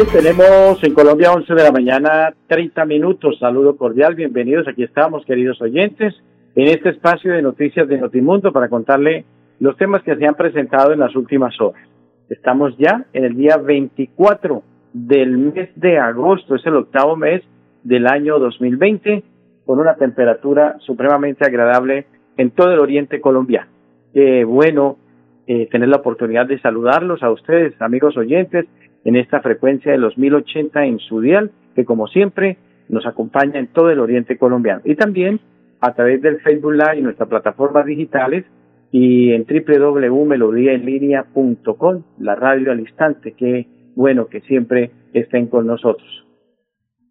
tenemos en Colombia 11 de la mañana, 30 minutos. Saludo cordial, bienvenidos. Aquí estamos, queridos oyentes, en este espacio de noticias de Notimundo para contarle los temas que se han presentado en las últimas horas. Estamos ya en el día 24 del mes de agosto, es el octavo mes del año 2020, con una temperatura supremamente agradable en todo el oriente colombiano. Qué bueno eh, tener la oportunidad de saludarlos a ustedes, amigos oyentes, en esta frecuencia de los 1080 en su dial, que como siempre nos acompaña en todo el oriente colombiano. Y también a través del Facebook Live y nuestras plataformas digitales y en www.melodiaenlinea.com, la radio al instante, que bueno que siempre estén con nosotros.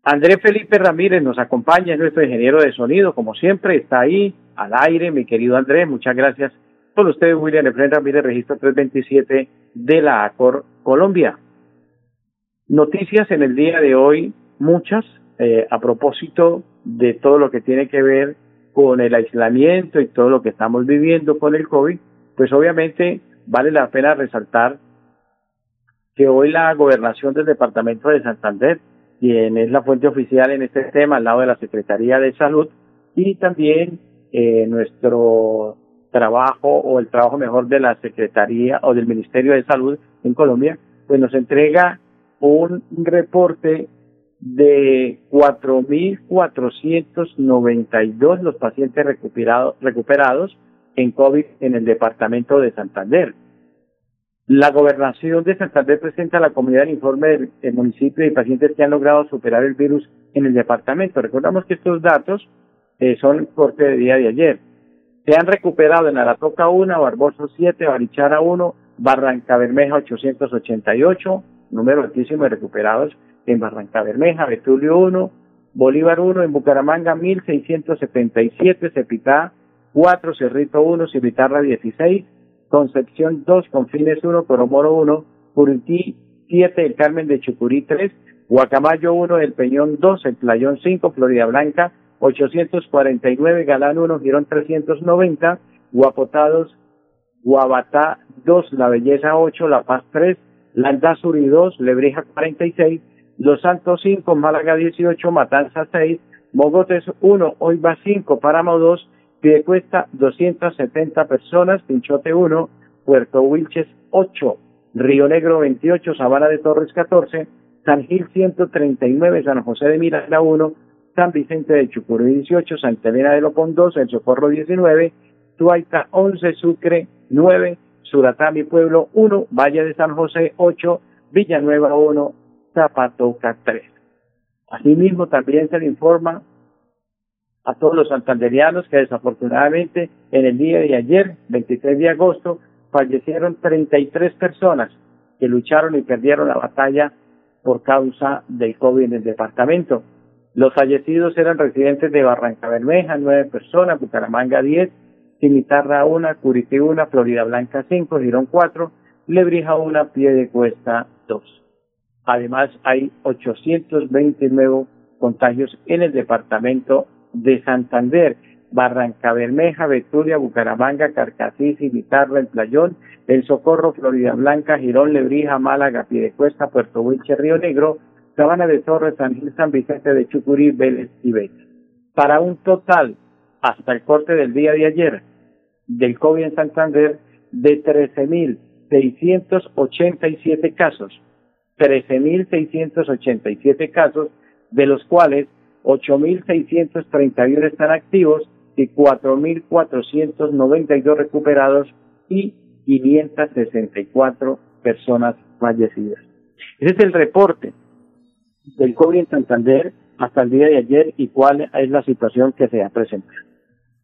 Andrés Felipe Ramírez nos acompaña, es nuestro ingeniero de sonido, como siempre, está ahí al aire, mi querido Andrés, muchas gracias. Con ustedes, William Efraín Ramírez, registro 327 de la ACOR Colombia. Noticias en el día de hoy, muchas, eh, a propósito de todo lo que tiene que ver con el aislamiento y todo lo que estamos viviendo con el COVID, pues obviamente vale la pena resaltar que hoy la gobernación del departamento de Santander, quien es la fuente oficial en este tema al lado de la Secretaría de Salud, y también eh, nuestro trabajo o el trabajo mejor de la Secretaría o del Ministerio de Salud en Colombia, pues nos entrega un reporte de 4.492 los pacientes recuperados, recuperados en COVID en el departamento de Santander. La gobernación de Santander presenta a la comunidad el informe del, municipio de pacientes que han logrado superar el virus en el departamento. Recordamos que estos datos eh, son corte de día de ayer. Se han recuperado en Aratoca 1, Barboso 7, Barichara 1, Barranca Bermeja 888, número altísimo de recuperados en Barranca Bermeja, Betulio 1, Bolívar 1, en Bucaramanga 1677, Cepitá 4, Cerrito 1, Civitarra 16, Concepción 2, Confines 1, Coromoro 1, Purití 7, El Carmen de Chucurí 3, Guacamayo 1, El Peñón 2, El Playón 5, Florida Blanca 849, Galán 1, Girón 390, Guapotados, Guabatá 2, La Belleza 8, La Paz 3, Landazuri 2, Lebrija 46, Los Santos 5, Málaga 18, Matanza 6, Mogotes 1, Oiva 5, Páramo 2, Piedecuesta 270 personas, Pinchote 1, Puerto Wilches 8, Río Negro 28, Sabana de Torres 14, San Gil 139, San José de Miranda 1, San Vicente de Chucurí 18, Santa Elena de Lopón 2, El Socorro 19, Tuaita 11, Sucre 9, Suratá, mi pueblo 1, Valle de San José 8, Villanueva 1, Zapatoca 3. Asimismo, también se le informa a todos los santanderianos que desafortunadamente en el día de ayer, 23 de agosto, fallecieron 33 personas que lucharon y perdieron la batalla por causa del COVID en el departamento. Los fallecidos eran residentes de Barranca Bermeja, nueve personas, Bucaramanga 10, Cimitarra 1, Curití 1, Florida Blanca 5, Girón 4, Lebrija 1, Pie de Cuesta 2. Además, hay 820 nuevos contagios en el departamento de Santander, Barranca Bermeja, Betulia, Bucaramanga, Carcasí, Cimitarra, El Playón, El Socorro, Florida Blanca, Girón, Lebrija, Málaga, Piedecuesta, Puerto Wilche, Río Negro, Sabana de Torres, San Gil, San Vicente de Chucurí, Vélez y Beta. Para un total, hasta el corte del día de ayer, del COVID en Santander de 13.687 casos. 13.687 casos, de los cuales 8.631 están activos y 4.492 recuperados y 564 personas fallecidas. Ese es el reporte del COVID en Santander hasta el día de ayer y cuál es la situación que se ha presentado.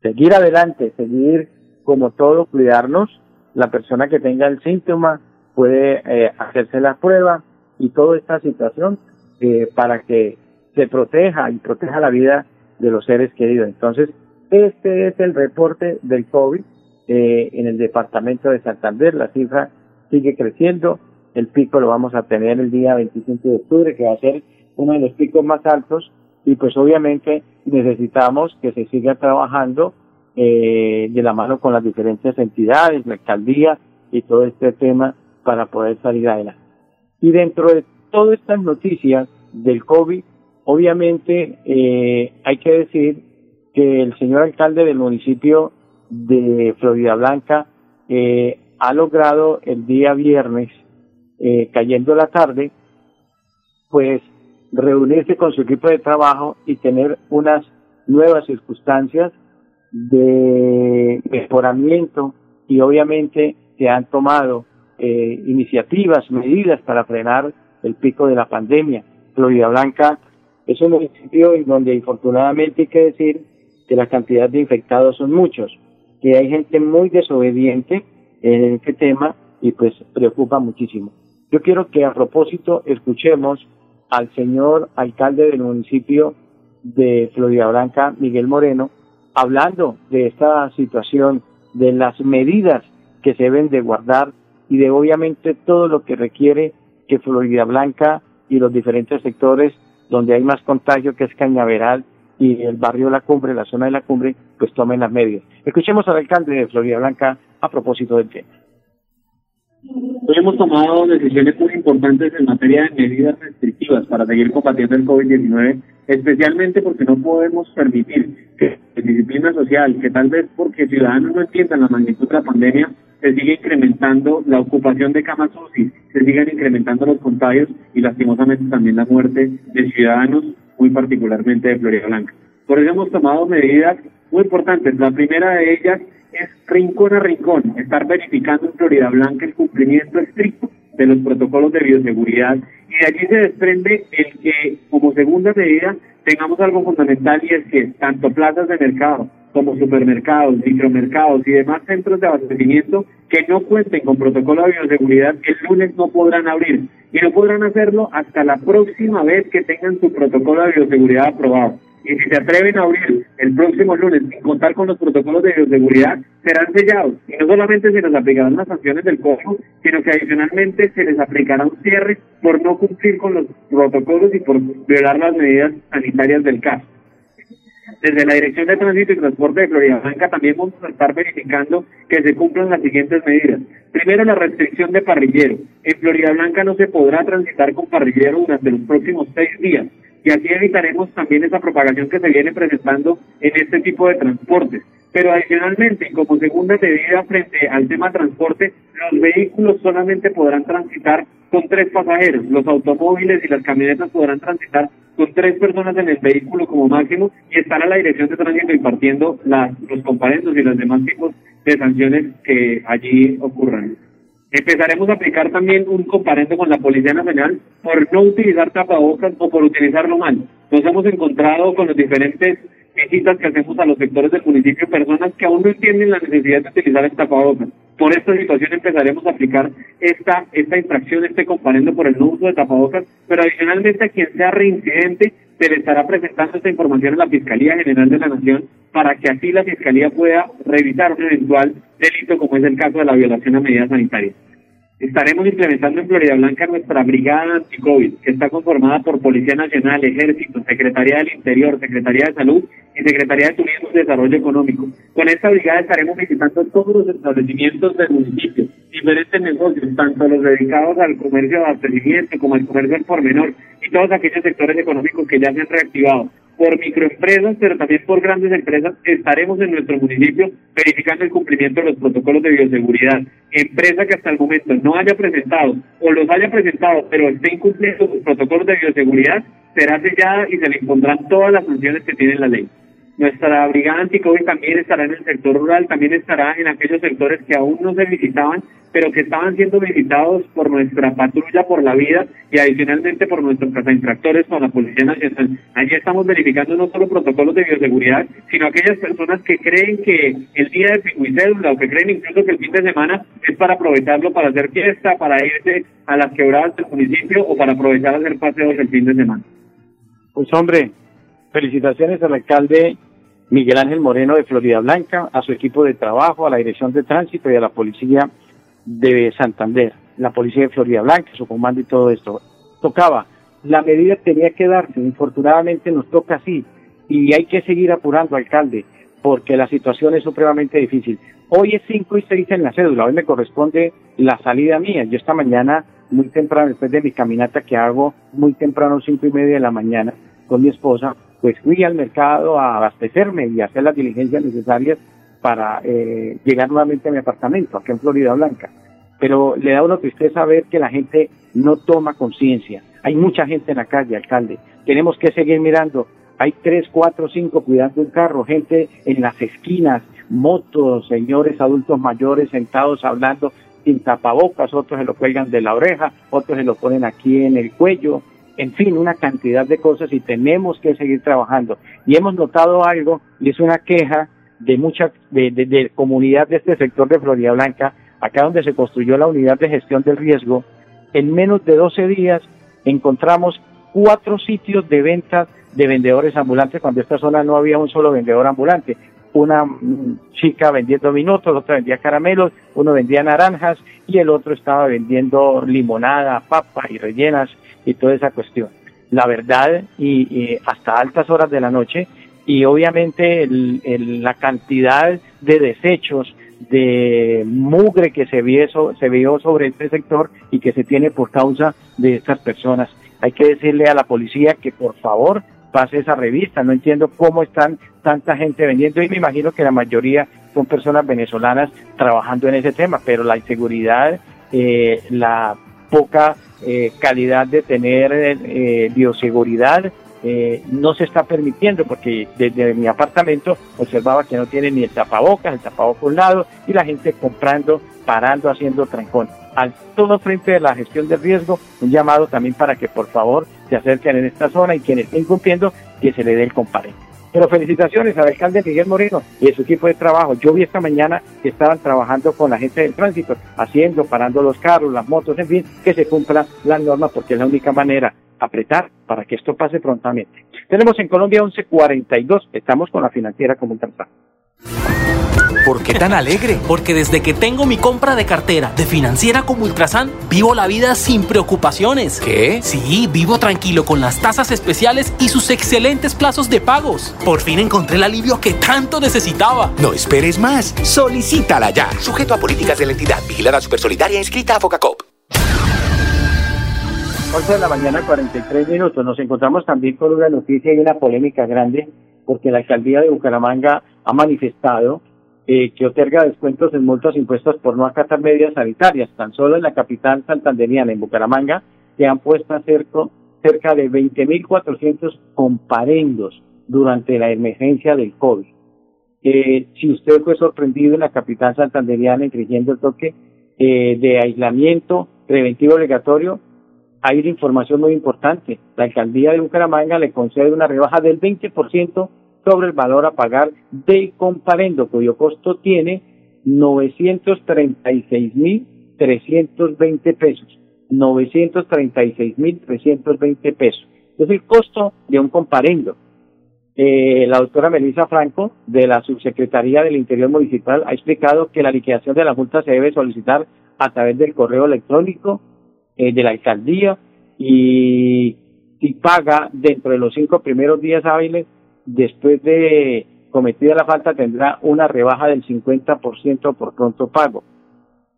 Seguir adelante, seguir como todo, cuidarnos. La persona que tenga el síntoma puede eh, hacerse la prueba y toda esta situación eh, para que se proteja y proteja la vida de los seres queridos. Entonces, este es el reporte del COVID eh, en el departamento de Santander. La cifra sigue creciendo. El pico lo vamos a tener el día 25 de octubre, que va a ser uno de los picos más altos. Y pues obviamente necesitamos que se siga trabajando eh, de la mano con las diferentes entidades, la alcaldía y todo este tema para poder salir adelante. Y dentro de todas estas noticias del COVID, obviamente eh, hay que decir que el señor alcalde del municipio de Florida Blanca eh, ha logrado el día viernes, cayendo la tarde, pues reunirse con su equipo de trabajo y tener unas nuevas circunstancias de mejoramiento y obviamente se han tomado eh, iniciativas, medidas para frenar el pico de la pandemia. Florida Blanca es un municipio en donde infortunadamente hay que decir que la cantidad de infectados son muchos, que hay gente muy desobediente en este tema y pues preocupa muchísimo. Yo quiero que a propósito escuchemos al señor alcalde del municipio de Florida Blanca, Miguel Moreno, hablando de esta situación, de las medidas que se deben de guardar y de obviamente todo lo que requiere que Florida Blanca y los diferentes sectores donde hay más contagio, que es Cañaveral y el barrio La Cumbre, la zona de La Cumbre, pues tomen las medidas. Escuchemos al alcalde de Florida Blanca a propósito del tema. Hemos tomado decisiones muy importantes en materia de medidas restrictivas para seguir combatiendo el COVID-19, especialmente porque no podemos permitir que la disciplina social, que tal vez porque ciudadanos no entiendan la magnitud de la pandemia, se siga incrementando la ocupación de camas UCI, se sigan incrementando los contagios y lastimosamente también la muerte de ciudadanos, muy particularmente de Florida Blanca. Por eso hemos tomado medidas muy importantes. La primera de ellas es rincón a rincón, estar verificando en Florida Blanca el cumplimiento estricto de los protocolos de bioseguridad. Y de allí se desprende el que como segunda medida tengamos algo fundamental y es que tanto plazas de mercado como supermercados, micromercados y demás centros de abastecimiento que no cuenten con protocolo de bioseguridad el lunes no podrán abrir. Y no podrán hacerlo hasta la próxima vez que tengan su protocolo de bioseguridad aprobado y si se atreven a abrir el próximo lunes sin contar con los protocolos de bioseguridad, serán sellados. Y no solamente se les aplicarán las sanciones del código, sino que adicionalmente se les aplicará un cierre por no cumplir con los protocolos y por violar las medidas sanitarias del caso. Desde la Dirección de Tránsito y Transporte de Florida Blanca también vamos a estar verificando que se cumplan las siguientes medidas. Primero, la restricción de parrillero. En Florida Blanca no se podrá transitar con parrillero durante los próximos seis días y así evitaremos también esa propagación que se viene presentando en este tipo de transportes. Pero adicionalmente, como segunda medida frente al tema transporte, los vehículos solamente podrán transitar con tres pasajeros, los automóviles y las camionetas podrán transitar con tres personas en el vehículo como máximo y estar a la dirección de tránsito impartiendo las, los comparendos y los demás tipos de sanciones que allí ocurran. Empezaremos a aplicar también un comparendo con la Policía Nacional por no utilizar tapabocas o por utilizarlo mal. Nos hemos encontrado con los diferentes visitas que hacemos a los sectores del municipio, personas que aún no entienden la necesidad de utilizar el tapabocas. Por esta situación empezaremos a aplicar esta, esta infracción, este comparendo por el no uso de tapabocas, pero adicionalmente a quien sea reincidente se le estará presentando esta información a la Fiscalía General de la Nación para que así la Fiscalía pueda revisar un eventual delito como es el caso de la violación a medidas sanitarias. Estaremos implementando en Florida Blanca nuestra brigada anti-COVID, que está conformada por Policía Nacional, Ejército, Secretaría del Interior, Secretaría de Salud y Secretaría de Turismo y Desarrollo Económico. Con esta brigada estaremos visitando todos los establecimientos del municipio, diferentes negocios, tanto los dedicados al comercio de abastecimiento como al comercio al por menor y todos aquellos sectores económicos que ya se han reactivado por microempresas, pero también por grandes empresas, estaremos en nuestro municipio verificando el cumplimiento de los protocolos de bioseguridad. Empresa que hasta el momento no haya presentado o los haya presentado, pero esté incumpliendo sus protocolos de bioseguridad, será sellada y se le impondrán todas las sanciones que tiene la ley. Nuestra brigada anti-COVID también estará en el sector rural, también estará en aquellos sectores que aún no se visitaban, pero que estaban siendo visitados por nuestra patrulla por la vida y adicionalmente por nuestros infractores con la Policía Nacional. Allí estamos verificando no solo protocolos de bioseguridad, sino aquellas personas que creen que el día de pico y cédula o que creen incluso que el fin de semana es para aprovecharlo para hacer fiesta, para irse a las quebradas del municipio o para aprovechar a hacer paseos el fin de semana. Pues hombre, felicitaciones al alcalde Miguel Ángel Moreno de Florida Blanca, a su equipo de trabajo, a la Dirección de Tránsito y a la Policía de Santander, la Policía de Florida Blanca, su comando y todo esto. Tocaba, la medida tenía que darse, infortunadamente nos toca así, y hay que seguir apurando, alcalde, porque la situación es supremamente difícil. Hoy es 5 y 6 en la cédula, hoy me corresponde la salida mía. Yo esta mañana, muy temprano, después de mi caminata que hago muy temprano, cinco y media de la mañana, con mi esposa, pues fui al mercado a abastecerme y hacer las diligencias necesarias para eh, llegar nuevamente a mi apartamento, aquí en Florida Blanca. Pero le da una tristeza ver que la gente no toma conciencia. Hay mucha gente en la calle, alcalde. Tenemos que seguir mirando. Hay tres, cuatro, cinco cuidando un carro, gente en las esquinas, motos, señores adultos mayores sentados hablando sin tapabocas, otros se lo cuelgan de la oreja, otros se lo ponen aquí en el cuello, en fin, una cantidad de cosas y tenemos que seguir trabajando. Y hemos notado algo, y es una queja de mucha, de, de, comunidad de este sector de Florida Blanca, acá donde se construyó la unidad de gestión del riesgo, en menos de 12 días encontramos cuatro sitios de ventas de vendedores ambulantes cuando en esta zona no había un solo vendedor ambulante. Una mm, chica vendiendo minutos, otra vendía caramelos, uno vendía naranjas y el otro estaba vendiendo limonada, papa y rellenas y toda esa cuestión. La verdad, y, hasta altas horas de la noche, y obviamente la cantidad de desechos, de mugre que se vio, se vio sobre este sector y que se tiene por causa de estas personas. Hay que decirle a la policía que por favor pase esa revista. No entiendo cómo están tanta gente vendiendo y me imagino que la mayoría son personas venezolanas trabajando en ese tema, pero la inseguridad, eh, la poca eh, calidad de tener eh, bioseguridad eh, no se está permitiendo porque desde mi apartamento observaba que no tiene ni el tapabocas, el tapabocas un lado y la gente comprando, parando, haciendo trancón. Al todo frente de la gestión de riesgo, un llamado también para que por favor se acerquen en esta zona y quienes estén cumpliendo que se le dé el comparendo. Pero felicitaciones al alcalde Miguel Moreno y a su equipo de trabajo. Yo vi esta mañana que estaban trabajando con la gente del tránsito, haciendo, parando los carros, las motos, en fin, que se cumpla la norma porque es la única manera apretar para que esto pase prontamente. Tenemos en Colombia 1142, estamos con la financiera como un ¿Por qué tan alegre? Porque desde que tengo mi compra de cartera de financiera como Ultrasan, vivo la vida sin preocupaciones. ¿Qué? Sí, vivo tranquilo con las tasas especiales y sus excelentes plazos de pagos. Por fin encontré el alivio que tanto necesitaba. No esperes más. Solicítala ya. Sujeto a políticas de la entidad. Vigilada Supersolidaria inscrita a Focacop. 11 de la mañana, 43 minutos. Nos encontramos también con una noticia y una polémica grande porque la alcaldía de Bucaramanga ha manifestado eh, que otorga descuentos en multas impuestas por no acatar medidas sanitarias. Tan solo en la capital santanderiana, en Bucaramanga, se han puesto cerca, cerca de 20.400 comparendos durante la emergencia del COVID. Eh, si usted fue sorprendido en la capital santanderiana infringiendo el toque eh, de aislamiento preventivo obligatorio, hay información muy importante. La alcaldía de Bucaramanga le concede una rebaja del 20% sobre el valor a pagar del comparendo, cuyo costo tiene 936.320 pesos. 936.320 pesos. Es el costo de un comparendo. Eh, la doctora Melissa Franco, de la Subsecretaría del Interior Municipal, ha explicado que la liquidación de la multa se debe solicitar a través del correo electrónico eh, de la alcaldía y si paga dentro de los cinco primeros días hábiles después de cometida la falta tendrá una rebaja del 50% por pronto pago.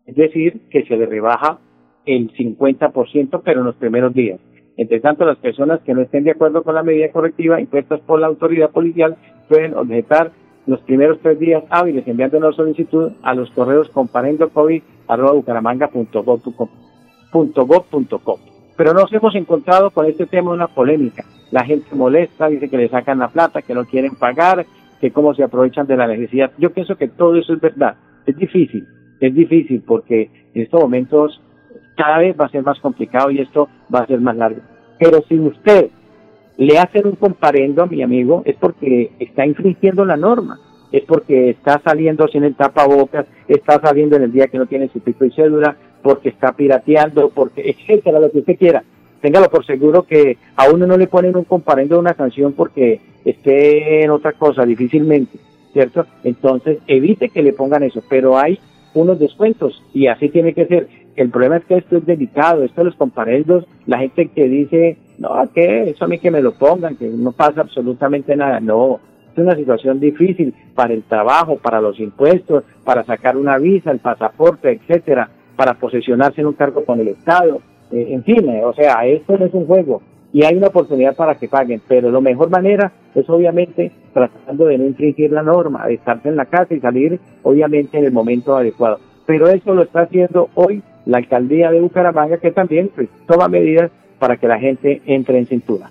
Es decir, que se le rebaja el 50%, pero en los primeros días. Entre tanto, las personas que no estén de acuerdo con la medida correctiva impuestas por la autoridad policial pueden objetar los primeros tres días hábiles enviando una solicitud a los correos comparendocovid.gov.com. Pero nos hemos encontrado con este tema una polémica la gente molesta, dice que le sacan la plata, que no quieren pagar, que cómo se aprovechan de la necesidad. Yo pienso que todo eso es verdad. Es difícil, es difícil porque en estos momentos cada vez va a ser más complicado y esto va a ser más largo. Pero si usted le hace un comparendo a mi amigo, es porque está infringiendo la norma, es porque está saliendo sin el tapabocas, está saliendo en el día que no tiene su pico y cédula, porque está pirateando, porque etcétera, lo que usted quiera. Téngalo por seguro que a uno no le ponen un comparendo de una canción porque esté en otra cosa, difícilmente, ¿cierto? Entonces, evite que le pongan eso, pero hay unos descuentos y así tiene que ser. El problema es que esto es delicado, esto de los comparendos, la gente que dice, no, ¿qué? Eso a mí que me lo pongan, que no pasa absolutamente nada. No, es una situación difícil para el trabajo, para los impuestos, para sacar una visa, el pasaporte, etcétera, para posesionarse en un cargo con el Estado. Eh, en fin, o sea, esto no es un juego y hay una oportunidad para que paguen, pero la mejor manera es obviamente tratando de no infringir la norma, de estarse en la casa y salir obviamente en el momento adecuado. Pero eso lo está haciendo hoy la alcaldía de Bucaramanga que también pues, toma medidas para que la gente entre en cintura.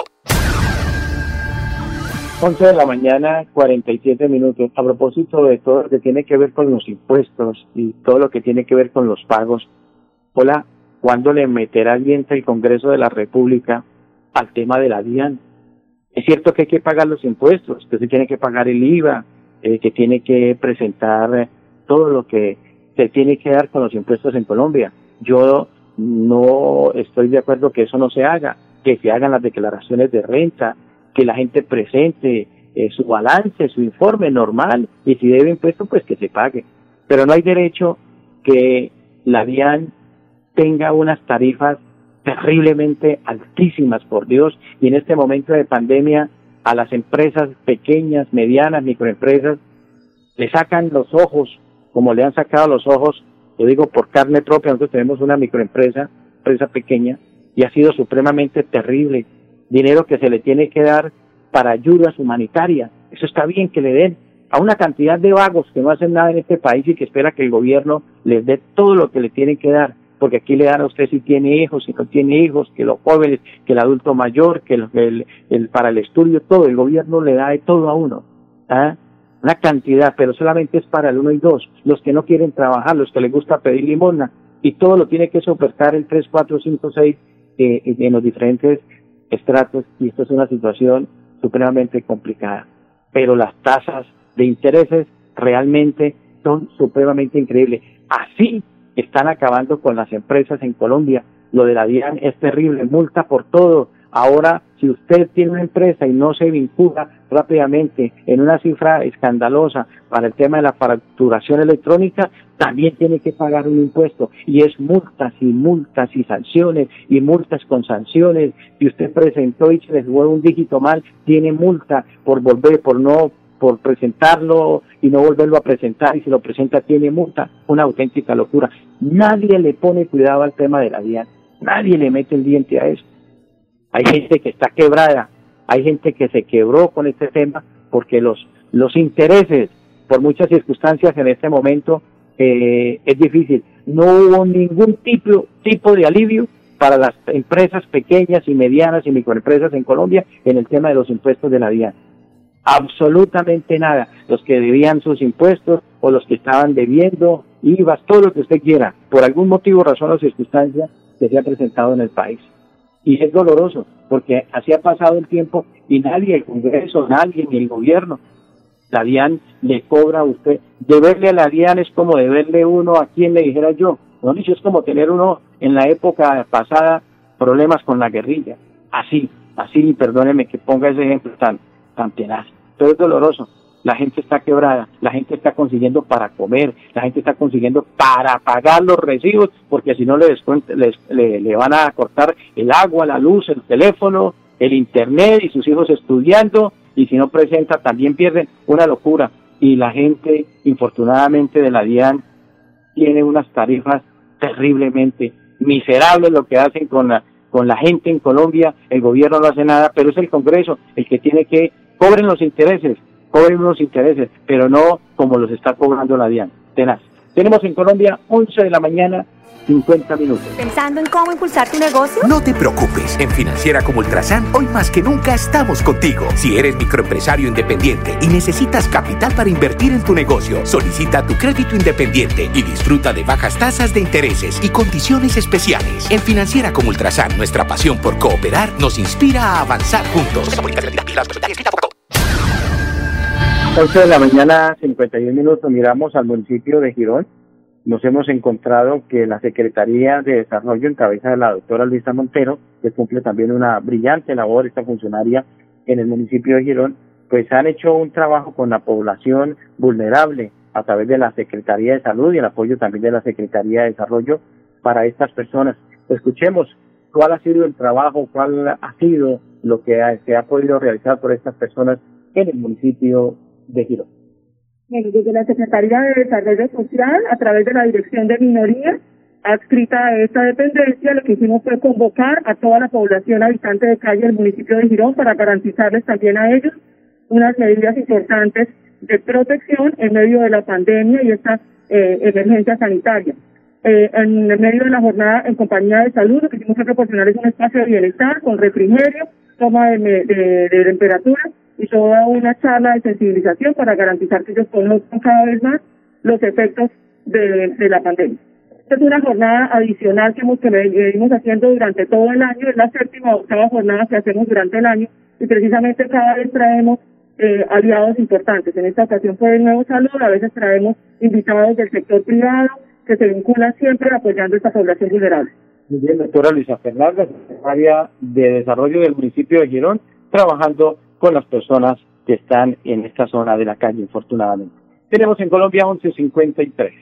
11 de la mañana, 47 minutos. A propósito de todo lo que tiene que ver con los impuestos y todo lo que tiene que ver con los pagos, hola, ¿cuándo le meterá diente el Congreso de la República al tema de la DIAN? Es cierto que hay que pagar los impuestos, que se tiene que pagar el IVA, eh, que tiene que presentar todo lo que se tiene que dar con los impuestos en Colombia. Yo no estoy de acuerdo que eso no se haga, que se hagan las declaraciones de renta, que la gente presente eh, su balance, su informe normal y si debe impuesto, pues que se pague. Pero no hay derecho que la DIAN tenga unas tarifas terriblemente altísimas, por Dios, y en este momento de pandemia a las empresas pequeñas, medianas, microempresas, le sacan los ojos, como le han sacado los ojos, lo digo por carne propia, nosotros tenemos una microempresa, empresa pequeña, y ha sido supremamente terrible dinero que se le tiene que dar para ayudas humanitarias. Eso está bien que le den a una cantidad de vagos que no hacen nada en este país y que espera que el gobierno les dé todo lo que le tiene que dar, porque aquí le dan a usted si tiene hijos, si no tiene hijos, que los jóvenes, que el adulto mayor, que el, para el estudio, todo, el gobierno le da de todo a uno. ¿ah? Una cantidad, pero solamente es para el uno y dos, los que no quieren trabajar, los que les gusta pedir limosna, y todo lo tiene que soportar el 3, 4, 5, 6 en los diferentes estratos y esto es una situación supremamente complicada. Pero las tasas de intereses realmente son supremamente increíbles. Así están acabando con las empresas en Colombia. Lo de la DIAN es terrible, multa por todo, Ahora, si usted tiene una empresa y no se vincula rápidamente en una cifra escandalosa para el tema de la facturación electrónica, también tiene que pagar un impuesto. Y es multas y multas y sanciones y multas con sanciones. Si usted presentó y se le jugó un dígito mal, tiene multa por volver, por no por presentarlo y no volverlo a presentar y si lo presenta tiene multa, una auténtica locura. Nadie le pone cuidado al tema de la DIAN, nadie le mete el diente a eso hay gente que está quebrada, hay gente que se quebró con este tema porque los, los intereses, por muchas circunstancias en este momento, eh, es difícil. No hubo ningún tipo, tipo de alivio para las empresas pequeñas y medianas y microempresas en Colombia en el tema de los impuestos de la DIAN. Absolutamente nada. Los que debían sus impuestos o los que estaban debiendo IVA, todo lo que usted quiera, por algún motivo, razón o circunstancia que se ha presentado en el país y es doloroso porque así ha pasado el tiempo y nadie, el Congreso, nadie, ni el gobierno, la DIAN le cobra a usted. Deberle a la DIAN es como deberle uno a quien le dijera yo. No, es como tener uno en la época pasada problemas con la guerrilla. Así, así, perdóneme que ponga ese ejemplo tan, tan tenaz. Pero es doloroso la gente está quebrada, la gente está consiguiendo para comer, la gente está consiguiendo para pagar los recibos, porque si no le, le, le, van a cortar el agua, la luz, el teléfono, el internet y sus hijos estudiando, y si no presenta también pierden. Una locura. Y la gente, infortunadamente, de la DIAN tiene unas tarifas terriblemente miserable lo que hacen con la, con la gente en Colombia, el gobierno no hace nada, pero es el Congreso el que tiene que cobren los intereses, cobren los intereses, pero no como los está cobrando la DIAN. Tenaz. Tenemos en Colombia 11 de la mañana 50 minutos. ¿Pensando en cómo impulsar tu negocio? No te preocupes, en Financiera como Ultrasan hoy más que nunca estamos contigo. Si eres microempresario independiente y necesitas capital para invertir en tu negocio, solicita tu crédito independiente y disfruta de bajas tasas de intereses y condiciones especiales. En Financiera como Ultrasan, nuestra pasión por cooperar nos inspira a avanzar juntos. 11 de la mañana, 51 minutos, miramos al municipio de Girón. Nos hemos encontrado que la Secretaría de Desarrollo, en cabeza de la doctora Luisa Montero, que cumple también una brillante labor, esta funcionaria en el municipio de Girón, pues han hecho un trabajo con la población vulnerable a través de la Secretaría de Salud y el apoyo también de la Secretaría de Desarrollo para estas personas. Escuchemos cuál ha sido el trabajo, cuál ha sido lo que se ha podido realizar por estas personas en el municipio de Girón. Desde la Secretaría de Desarrollo Social, a través de la Dirección de Minorías, adscrita a esta dependencia, lo que hicimos fue convocar a toda la población habitante de calle del municipio de Girón para garantizarles también a ellos unas medidas importantes de protección en medio de la pandemia y esta eh, emergencia sanitaria. Eh, en medio de la jornada en compañía de salud, lo que hicimos fue proporcionarles un espacio de bienestar con refrigerio, toma de, de, de temperatura y toda una charla de sensibilización para garantizar que ellos conozcan cada vez más los efectos de, la pandemia. Esta es una jornada adicional que, hemos, que venimos haciendo durante todo el año, es la séptima o octava jornada que hacemos durante el año y precisamente cada vez traemos eh, aliados importantes. En esta ocasión fue el nuevo salud, a veces traemos invitados del sector privado que se vinculan siempre apoyando a esta población vulnerable. Muy bien, doctora Luisa Fernández, secretaria de Desarrollo del municipio de Girón, trabajando con las personas que están en esta zona de la calle, infortunadamente. Tenemos en Colombia 1153.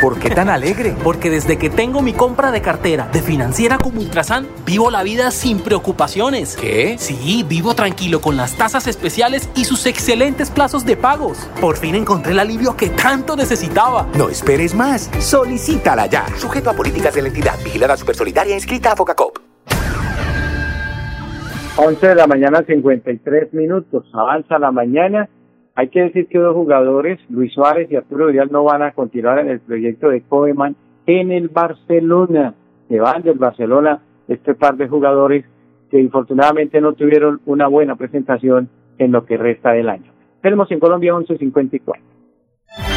¿Por qué tan alegre? Porque desde que tengo mi compra de cartera de financiera como Ultrasan, vivo la vida sin preocupaciones. ¿Qué? Sí, vivo tranquilo con las tasas especiales y sus excelentes plazos de pagos. Por fin encontré el alivio que tanto necesitaba. No esperes más. Solicítala ya. Sujeto a políticas de la entidad. Vigilada Supersolidaria inscrita a Focacop. 11 de la mañana, 53 minutos. Avanza la mañana. Hay que decir que dos jugadores, Luis Suárez y Arturo Vidal, no van a continuar en el proyecto de Koeman en el Barcelona. Se van del Barcelona este par de jugadores que infortunadamente no tuvieron una buena presentación en lo que resta del año. Tenemos en Colombia 11.54.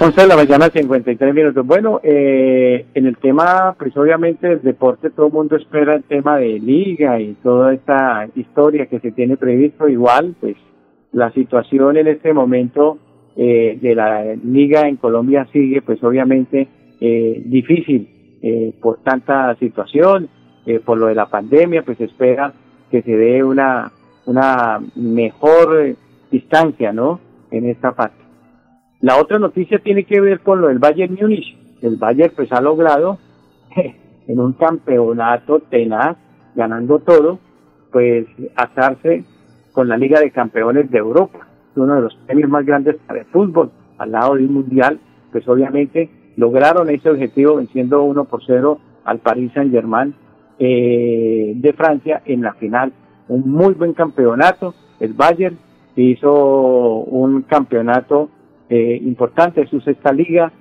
11 de la mañana, 53 minutos. Bueno, eh, en el tema, pues obviamente del deporte, todo el mundo espera el tema de liga y toda esta historia que se tiene previsto. Igual, pues la situación en este momento eh, de la liga en Colombia sigue, pues obviamente eh, difícil eh, por tanta situación, eh, por lo de la pandemia, pues espera que se dé una, una mejor distancia, ¿no? En esta parte. La otra noticia tiene que ver con lo del Bayern Múnich. El Bayern pues ha logrado en un campeonato tenaz, ganando todo, pues asarse con la Liga de Campeones de Europa, uno de los premios más grandes para el fútbol, al lado de un mundial, pues obviamente lograron ese objetivo venciendo 1 por 0 al Paris Saint Germain eh, de Francia en la final. Un muy buen campeonato, el Bayern hizo un campeonato eh, importante, su sexta liga,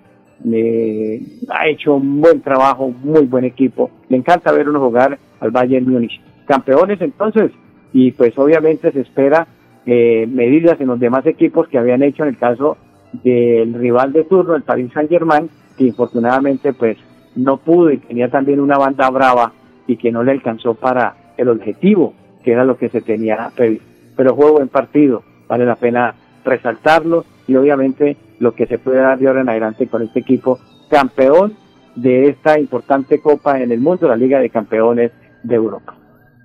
eh, ha hecho un buen trabajo, muy buen equipo. Le encanta ver uno jugar al Bayern Múnich. Campeones entonces, y pues obviamente se espera eh, medidas en los demás equipos que habían hecho en el caso del rival de turno, el Paris Saint Germain, que infortunadamente pues no pudo y tenía también una banda brava y que no le alcanzó para el objetivo, que era lo que se tenía previsto. Pero juego en partido, vale la pena resaltarlo y obviamente lo que se puede dar de ahora en adelante con este equipo campeón de esta importante copa en el mundo, la Liga de Campeones de Europa.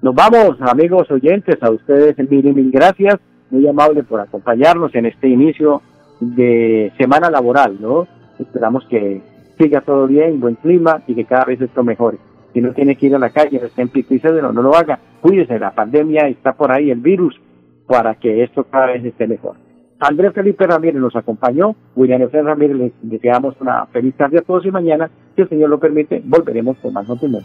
Nos vamos, amigos oyentes, a ustedes mil mil gracias, muy amable por acompañarnos en este inicio de semana laboral, ¿no? Esperamos que siga todo bien, buen clima y que cada vez esto mejore. Si no tiene que ir a la calle, en pico y no, no lo haga. Cuídese, la pandemia está por ahí, el virus, para que esto cada vez esté mejor. Andrés Felipe Ramírez nos acompañó, William F. Ramírez, les deseamos una feliz tarde a todos y mañana, si el Señor lo permite, volveremos con más noticias.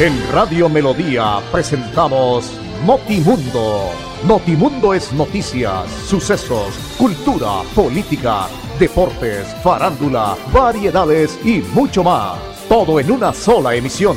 En Radio Melodía presentamos Notimundo. Notimundo es noticias, sucesos, cultura, política, deportes, farándula, variedades y mucho más. Todo en una sola emisión.